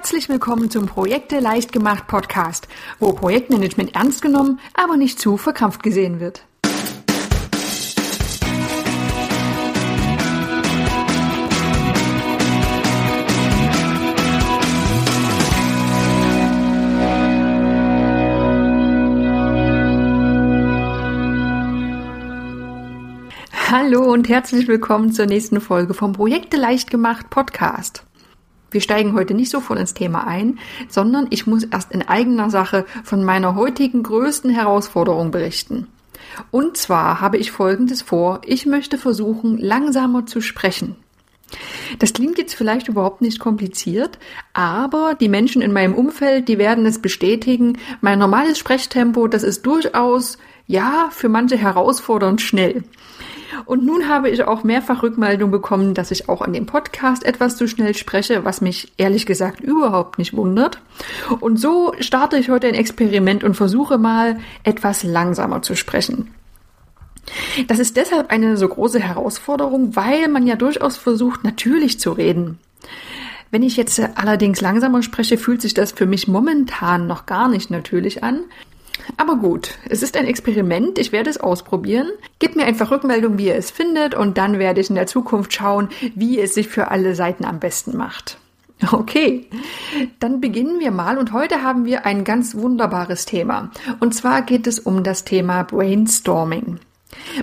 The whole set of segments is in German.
Herzlich willkommen zum Projekte leicht gemacht Podcast, wo Projektmanagement ernst genommen, aber nicht zu verkrampft gesehen wird. Hallo und herzlich willkommen zur nächsten Folge vom Projekte leicht gemacht Podcast. Wir steigen heute nicht sofort ins Thema ein, sondern ich muss erst in eigener Sache von meiner heutigen größten Herausforderung berichten. Und zwar habe ich Folgendes vor. Ich möchte versuchen, langsamer zu sprechen. Das klingt jetzt vielleicht überhaupt nicht kompliziert, aber die Menschen in meinem Umfeld, die werden es bestätigen. Mein normales Sprechtempo, das ist durchaus, ja, für manche herausfordernd schnell. Und nun habe ich auch mehrfach Rückmeldung bekommen, dass ich auch an dem Podcast etwas zu schnell spreche, was mich ehrlich gesagt überhaupt nicht wundert. Und so starte ich heute ein Experiment und versuche mal etwas langsamer zu sprechen. Das ist deshalb eine so große Herausforderung, weil man ja durchaus versucht, natürlich zu reden. Wenn ich jetzt allerdings langsamer spreche, fühlt sich das für mich momentan noch gar nicht natürlich an. Aber gut, es ist ein Experiment, ich werde es ausprobieren. Gebt mir einfach Rückmeldung, wie ihr es findet, und dann werde ich in der Zukunft schauen, wie es sich für alle Seiten am besten macht. Okay, dann beginnen wir mal und heute haben wir ein ganz wunderbares Thema. Und zwar geht es um das Thema Brainstorming.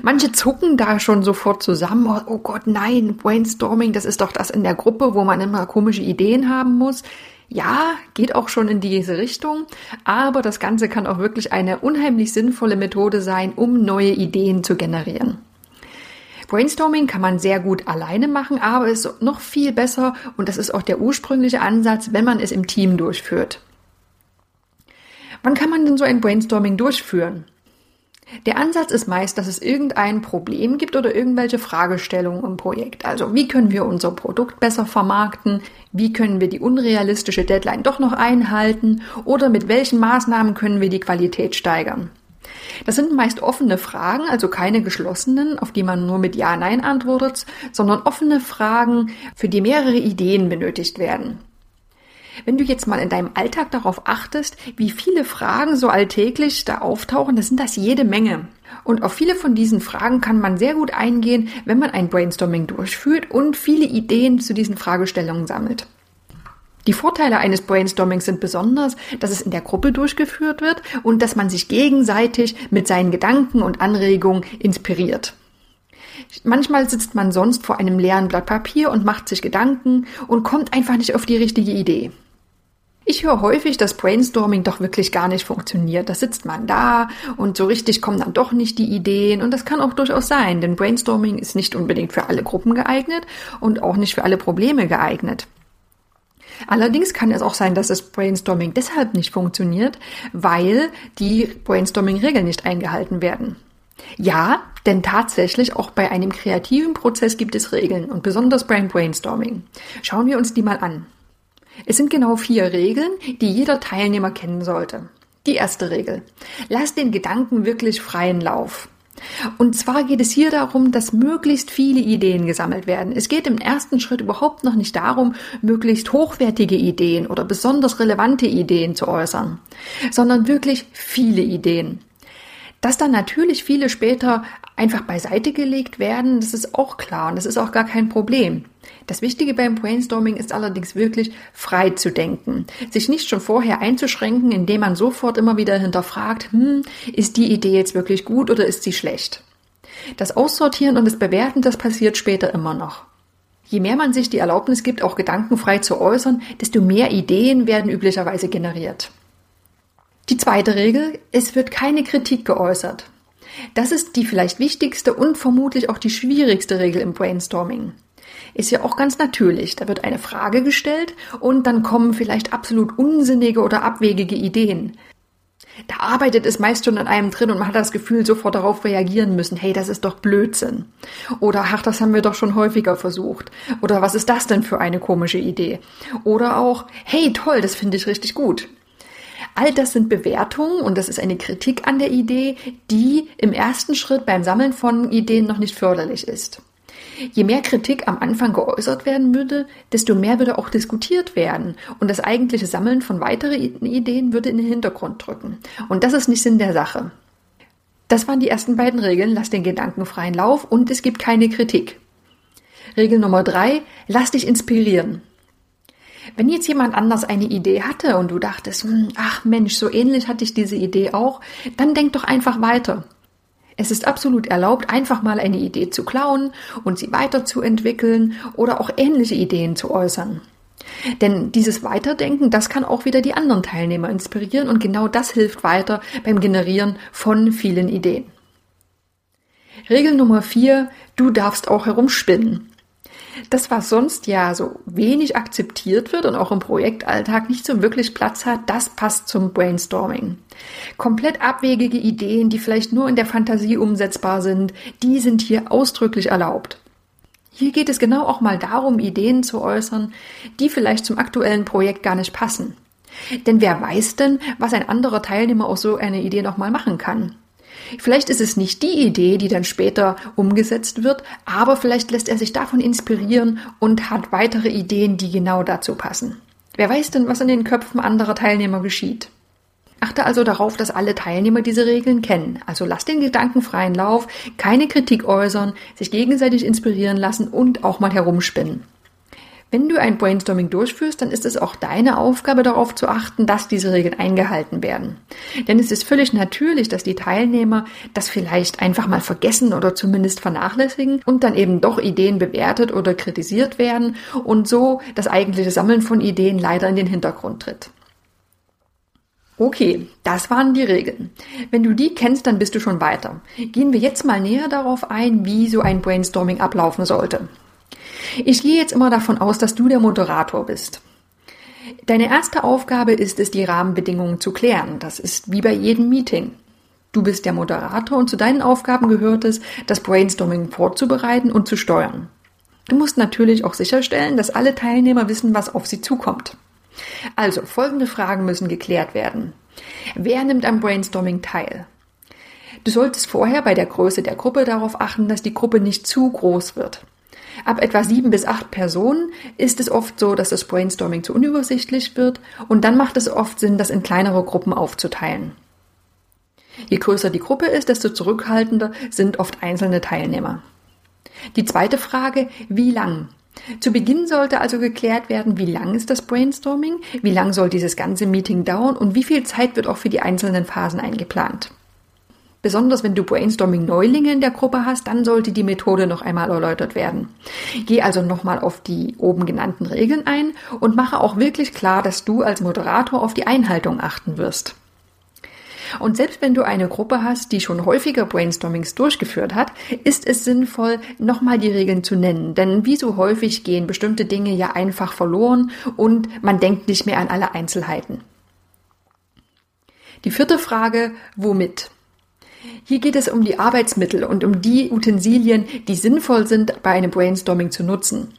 Manche zucken da schon sofort zusammen. Oh, Gott, nein, Brainstorming, das ist doch das in der Gruppe, wo man immer komische Ideen haben muss. Ja, geht auch schon in diese Richtung, aber das Ganze kann auch wirklich eine unheimlich sinnvolle Methode sein, um neue Ideen zu generieren. Brainstorming kann man sehr gut alleine machen, aber ist noch viel besser und das ist auch der ursprüngliche Ansatz, wenn man es im Team durchführt. Wann kann man denn so ein Brainstorming durchführen? Der Ansatz ist meist, dass es irgendein Problem gibt oder irgendwelche Fragestellungen im Projekt. Also wie können wir unser Produkt besser vermarkten? Wie können wir die unrealistische Deadline doch noch einhalten? Oder mit welchen Maßnahmen können wir die Qualität steigern? Das sind meist offene Fragen, also keine geschlossenen, auf die man nur mit Ja, Nein antwortet, sondern offene Fragen, für die mehrere Ideen benötigt werden. Wenn du jetzt mal in deinem Alltag darauf achtest, wie viele Fragen so alltäglich da auftauchen, dann sind das jede Menge. Und auf viele von diesen Fragen kann man sehr gut eingehen, wenn man ein Brainstorming durchführt und viele Ideen zu diesen Fragestellungen sammelt. Die Vorteile eines Brainstormings sind besonders, dass es in der Gruppe durchgeführt wird und dass man sich gegenseitig mit seinen Gedanken und Anregungen inspiriert. Manchmal sitzt man sonst vor einem leeren Blatt Papier und macht sich Gedanken und kommt einfach nicht auf die richtige Idee. Ich höre häufig, dass Brainstorming doch wirklich gar nicht funktioniert. Da sitzt man da und so richtig kommen dann doch nicht die Ideen und das kann auch durchaus sein, denn Brainstorming ist nicht unbedingt für alle Gruppen geeignet und auch nicht für alle Probleme geeignet. Allerdings kann es auch sein, dass das Brainstorming deshalb nicht funktioniert, weil die Brainstorming-Regeln nicht eingehalten werden. Ja, denn tatsächlich auch bei einem kreativen Prozess gibt es Regeln und besonders beim Brainstorming. Schauen wir uns die mal an. Es sind genau vier Regeln, die jeder Teilnehmer kennen sollte. Die erste Regel. Lass den Gedanken wirklich freien Lauf. Und zwar geht es hier darum, dass möglichst viele Ideen gesammelt werden. Es geht im ersten Schritt überhaupt noch nicht darum, möglichst hochwertige Ideen oder besonders relevante Ideen zu äußern, sondern wirklich viele Ideen. Dass dann natürlich viele später einfach beiseite gelegt werden, das ist auch klar und das ist auch gar kein Problem. Das Wichtige beim Brainstorming ist allerdings wirklich frei zu denken, sich nicht schon vorher einzuschränken, indem man sofort immer wieder hinterfragt, hm, ist die Idee jetzt wirklich gut oder ist sie schlecht? Das Aussortieren und das Bewerten, das passiert später immer noch. Je mehr man sich die Erlaubnis gibt, auch gedankenfrei zu äußern, desto mehr Ideen werden üblicherweise generiert. Die zweite Regel, es wird keine Kritik geäußert. Das ist die vielleicht wichtigste und vermutlich auch die schwierigste Regel im Brainstorming. Ist ja auch ganz natürlich. Da wird eine Frage gestellt und dann kommen vielleicht absolut unsinnige oder abwegige Ideen. Da arbeitet es meist schon an einem drin und man hat das Gefühl, sofort darauf reagieren müssen. Hey, das ist doch Blödsinn. Oder ach, das haben wir doch schon häufiger versucht. Oder was ist das denn für eine komische Idee? Oder auch, hey, toll, das finde ich richtig gut. All das sind Bewertungen und das ist eine Kritik an der Idee, die im ersten Schritt beim Sammeln von Ideen noch nicht förderlich ist. Je mehr Kritik am Anfang geäußert werden würde, desto mehr würde auch diskutiert werden und das eigentliche Sammeln von weiteren Ideen würde in den Hintergrund drücken. Und das ist nicht Sinn der Sache. Das waren die ersten beiden Regeln. Lass den Gedanken freien Lauf und es gibt keine Kritik. Regel Nummer drei. Lass dich inspirieren. Wenn jetzt jemand anders eine Idee hatte und du dachtest, hm, ach Mensch, so ähnlich hatte ich diese Idee auch, dann denk doch einfach weiter. Es ist absolut erlaubt, einfach mal eine Idee zu klauen und sie weiterzuentwickeln oder auch ähnliche Ideen zu äußern. Denn dieses Weiterdenken, das kann auch wieder die anderen Teilnehmer inspirieren und genau das hilft weiter beim Generieren von vielen Ideen. Regel Nummer vier, du darfst auch herumspinnen. Das, was sonst ja so wenig akzeptiert wird und auch im Projektalltag nicht so wirklich Platz hat, das passt zum Brainstorming. Komplett abwegige Ideen, die vielleicht nur in der Fantasie umsetzbar sind, die sind hier ausdrücklich erlaubt. Hier geht es genau auch mal darum, Ideen zu äußern, die vielleicht zum aktuellen Projekt gar nicht passen. Denn wer weiß denn, was ein anderer Teilnehmer aus so einer Idee nochmal machen kann? Vielleicht ist es nicht die Idee, die dann später umgesetzt wird, aber vielleicht lässt er sich davon inspirieren und hat weitere Ideen, die genau dazu passen. Wer weiß denn, was in den Köpfen anderer Teilnehmer geschieht? Achte also darauf, dass alle Teilnehmer diese Regeln kennen. Also lass den Gedanken freien Lauf, keine Kritik äußern, sich gegenseitig inspirieren lassen und auch mal herumspinnen. Wenn du ein Brainstorming durchführst, dann ist es auch deine Aufgabe darauf zu achten, dass diese Regeln eingehalten werden. Denn es ist völlig natürlich, dass die Teilnehmer das vielleicht einfach mal vergessen oder zumindest vernachlässigen und dann eben doch Ideen bewertet oder kritisiert werden und so das eigentliche Sammeln von Ideen leider in den Hintergrund tritt. Okay, das waren die Regeln. Wenn du die kennst, dann bist du schon weiter. Gehen wir jetzt mal näher darauf ein, wie so ein Brainstorming ablaufen sollte. Ich gehe jetzt immer davon aus, dass du der Moderator bist. Deine erste Aufgabe ist es, die Rahmenbedingungen zu klären. Das ist wie bei jedem Meeting. Du bist der Moderator und zu deinen Aufgaben gehört es, das Brainstorming vorzubereiten und zu steuern. Du musst natürlich auch sicherstellen, dass alle Teilnehmer wissen, was auf sie zukommt. Also, folgende Fragen müssen geklärt werden. Wer nimmt am Brainstorming teil? Du solltest vorher bei der Größe der Gruppe darauf achten, dass die Gruppe nicht zu groß wird. Ab etwa sieben bis acht Personen ist es oft so, dass das Brainstorming zu unübersichtlich wird und dann macht es oft Sinn, das in kleinere Gruppen aufzuteilen. Je größer die Gruppe ist, desto zurückhaltender sind oft einzelne Teilnehmer. Die zweite Frage, wie lang? Zu Beginn sollte also geklärt werden, wie lang ist das Brainstorming, wie lang soll dieses ganze Meeting dauern und wie viel Zeit wird auch für die einzelnen Phasen eingeplant. Besonders wenn du Brainstorming-Neulinge in der Gruppe hast, dann sollte die Methode noch einmal erläutert werden. Geh also nochmal auf die oben genannten Regeln ein und mache auch wirklich klar, dass du als Moderator auf die Einhaltung achten wirst. Und selbst wenn du eine Gruppe hast, die schon häufiger Brainstormings durchgeführt hat, ist es sinnvoll, nochmal die Regeln zu nennen. Denn wie so häufig gehen bestimmte Dinge ja einfach verloren und man denkt nicht mehr an alle Einzelheiten. Die vierte Frage, womit? Hier geht es um die Arbeitsmittel und um die Utensilien, die sinnvoll sind, bei einem Brainstorming zu nutzen.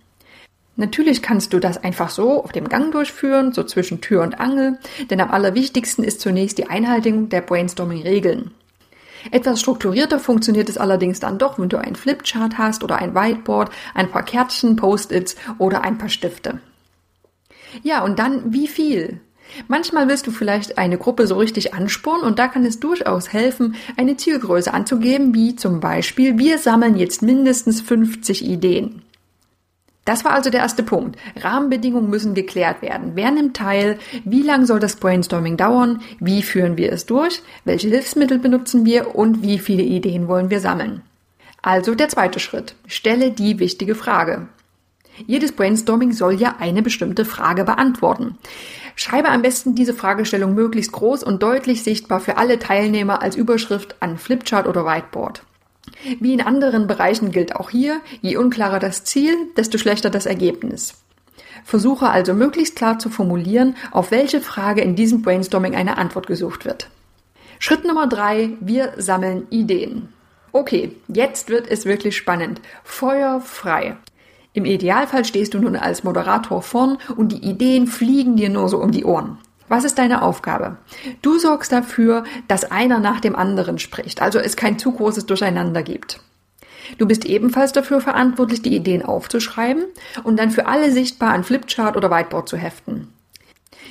Natürlich kannst du das einfach so auf dem Gang durchführen, so zwischen Tür und Angel, denn am allerwichtigsten ist zunächst die Einhaltung der Brainstorming-Regeln. Etwas strukturierter funktioniert es allerdings dann doch, wenn du ein Flipchart hast oder ein Whiteboard, ein paar Kärtchen, Post-its oder ein paar Stifte. Ja, und dann wie viel? Manchmal willst du vielleicht eine Gruppe so richtig anspornen und da kann es durchaus helfen, eine Zielgröße anzugeben, wie zum Beispiel, wir sammeln jetzt mindestens 50 Ideen. Das war also der erste Punkt. Rahmenbedingungen müssen geklärt werden. Wer nimmt teil? Wie lang soll das Brainstorming dauern? Wie führen wir es durch? Welche Hilfsmittel benutzen wir? Und wie viele Ideen wollen wir sammeln? Also der zweite Schritt. Stelle die wichtige Frage. Jedes Brainstorming soll ja eine bestimmte Frage beantworten. Schreibe am besten diese Fragestellung möglichst groß und deutlich sichtbar für alle Teilnehmer als Überschrift an Flipchart oder Whiteboard. Wie in anderen Bereichen gilt auch hier, je unklarer das Ziel, desto schlechter das Ergebnis. Versuche also möglichst klar zu formulieren, auf welche Frage in diesem Brainstorming eine Antwort gesucht wird. Schritt Nummer drei, wir sammeln Ideen. Okay, jetzt wird es wirklich spannend. Feuer frei. Im Idealfall stehst du nun als Moderator vorn und die Ideen fliegen dir nur so um die Ohren. Was ist deine Aufgabe? Du sorgst dafür, dass einer nach dem anderen spricht, also es kein zu großes Durcheinander gibt. Du bist ebenfalls dafür verantwortlich, die Ideen aufzuschreiben und dann für alle sichtbar an Flipchart oder Whiteboard zu heften.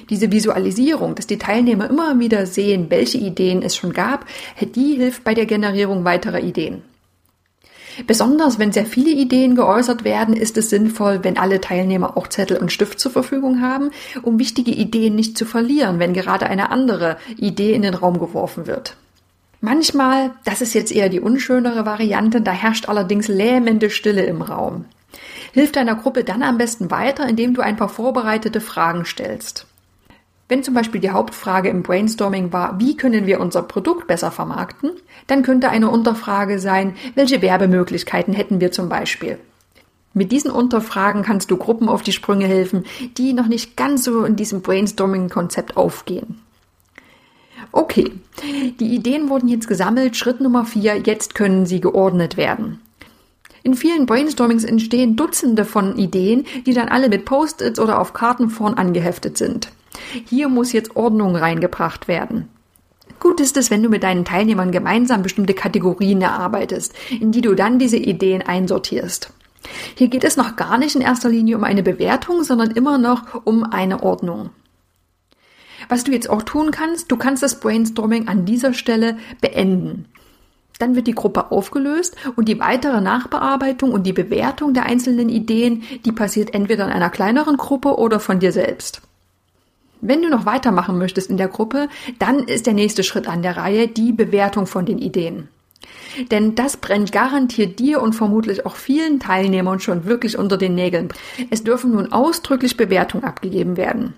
Diese Visualisierung, dass die Teilnehmer immer wieder sehen, welche Ideen es schon gab, die hilft bei der Generierung weiterer Ideen. Besonders wenn sehr viele Ideen geäußert werden, ist es sinnvoll, wenn alle Teilnehmer auch Zettel und Stift zur Verfügung haben, um wichtige Ideen nicht zu verlieren, wenn gerade eine andere Idee in den Raum geworfen wird. Manchmal, das ist jetzt eher die unschönere Variante, da herrscht allerdings lähmende Stille im Raum. Hilf deiner Gruppe dann am besten weiter, indem du ein paar vorbereitete Fragen stellst. Wenn zum Beispiel die Hauptfrage im Brainstorming war, wie können wir unser Produkt besser vermarkten, dann könnte eine Unterfrage sein, welche Werbemöglichkeiten hätten wir zum Beispiel. Mit diesen Unterfragen kannst du Gruppen auf die Sprünge helfen, die noch nicht ganz so in diesem Brainstorming-Konzept aufgehen. Okay, die Ideen wurden jetzt gesammelt. Schritt Nummer vier, jetzt können sie geordnet werden. In vielen Brainstormings entstehen Dutzende von Ideen, die dann alle mit Post-its oder auf Karten vorn angeheftet sind. Hier muss jetzt Ordnung reingebracht werden. Gut ist es, wenn du mit deinen Teilnehmern gemeinsam bestimmte Kategorien erarbeitest, in die du dann diese Ideen einsortierst. Hier geht es noch gar nicht in erster Linie um eine Bewertung, sondern immer noch um eine Ordnung. Was du jetzt auch tun kannst, du kannst das Brainstorming an dieser Stelle beenden. Dann wird die Gruppe aufgelöst und die weitere Nachbearbeitung und die Bewertung der einzelnen Ideen, die passiert entweder in einer kleineren Gruppe oder von dir selbst. Wenn du noch weitermachen möchtest in der Gruppe, dann ist der nächste Schritt an der Reihe die Bewertung von den Ideen. Denn das brennt garantiert dir und vermutlich auch vielen Teilnehmern schon wirklich unter den Nägeln. Es dürfen nun ausdrücklich Bewertungen abgegeben werden.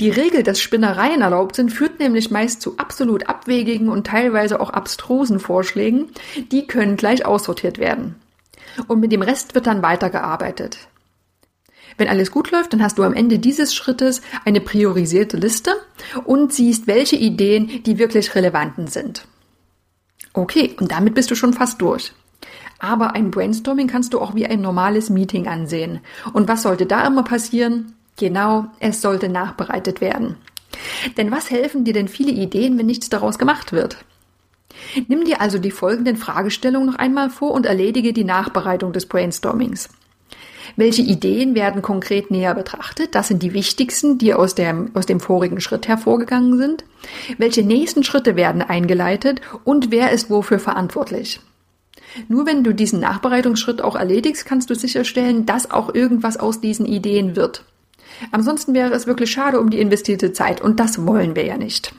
Die Regel, dass Spinnereien erlaubt sind, führt nämlich meist zu absolut abwegigen und teilweise auch abstrusen Vorschlägen. Die können gleich aussortiert werden. Und mit dem Rest wird dann weitergearbeitet. Wenn alles gut läuft, dann hast du am Ende dieses Schrittes eine priorisierte Liste und siehst, welche Ideen die wirklich relevanten sind. Okay, und damit bist du schon fast durch. Aber ein Brainstorming kannst du auch wie ein normales Meeting ansehen. Und was sollte da immer passieren? Genau, es sollte nachbereitet werden. Denn was helfen dir denn viele Ideen, wenn nichts daraus gemacht wird? Nimm dir also die folgenden Fragestellungen noch einmal vor und erledige die Nachbereitung des Brainstormings. Welche Ideen werden konkret näher betrachtet? Das sind die wichtigsten, die aus dem, aus dem vorigen Schritt hervorgegangen sind. Welche nächsten Schritte werden eingeleitet und wer ist wofür verantwortlich? Nur wenn du diesen Nachbereitungsschritt auch erledigst, kannst du sicherstellen, dass auch irgendwas aus diesen Ideen wird. Ansonsten wäre es wirklich schade um die investierte Zeit und das wollen wir ja nicht.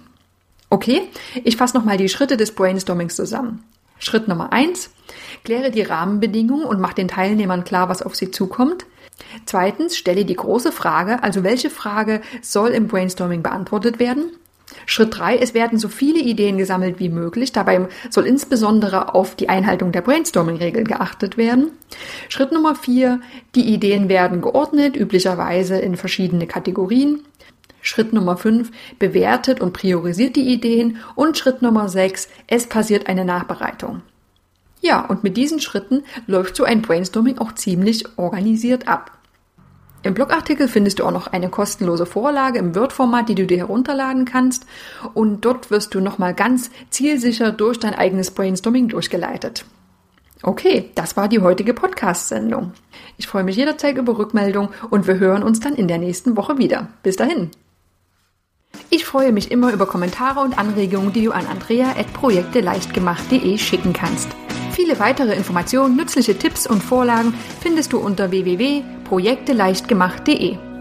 Okay, ich fasse nochmal die Schritte des Brainstormings zusammen. Schritt Nummer eins: Kläre die Rahmenbedingungen und mach den Teilnehmern klar, was auf sie zukommt. Zweitens, stelle die große Frage, also welche Frage soll im Brainstorming beantwortet werden? Schritt drei: Es werden so viele Ideen gesammelt wie möglich. Dabei soll insbesondere auf die Einhaltung der Brainstorming-Regeln geachtet werden. Schritt Nummer vier: Die Ideen werden geordnet, üblicherweise in verschiedene Kategorien. Schritt Nummer 5, bewertet und priorisiert die Ideen. Und Schritt Nummer 6, es passiert eine Nachbereitung. Ja, und mit diesen Schritten läuft so ein Brainstorming auch ziemlich organisiert ab. Im Blogartikel findest du auch noch eine kostenlose Vorlage im Word-Format, die du dir herunterladen kannst. Und dort wirst du nochmal ganz zielsicher durch dein eigenes Brainstorming durchgeleitet. Okay, das war die heutige Podcast-Sendung. Ich freue mich jederzeit über Rückmeldung und wir hören uns dann in der nächsten Woche wieder. Bis dahin. Ich freue mich immer über Kommentare und Anregungen, die du an andrea.projekteleichtgemacht.de schicken kannst. Viele weitere Informationen, nützliche Tipps und Vorlagen findest du unter www.projekteleichtgemacht.de.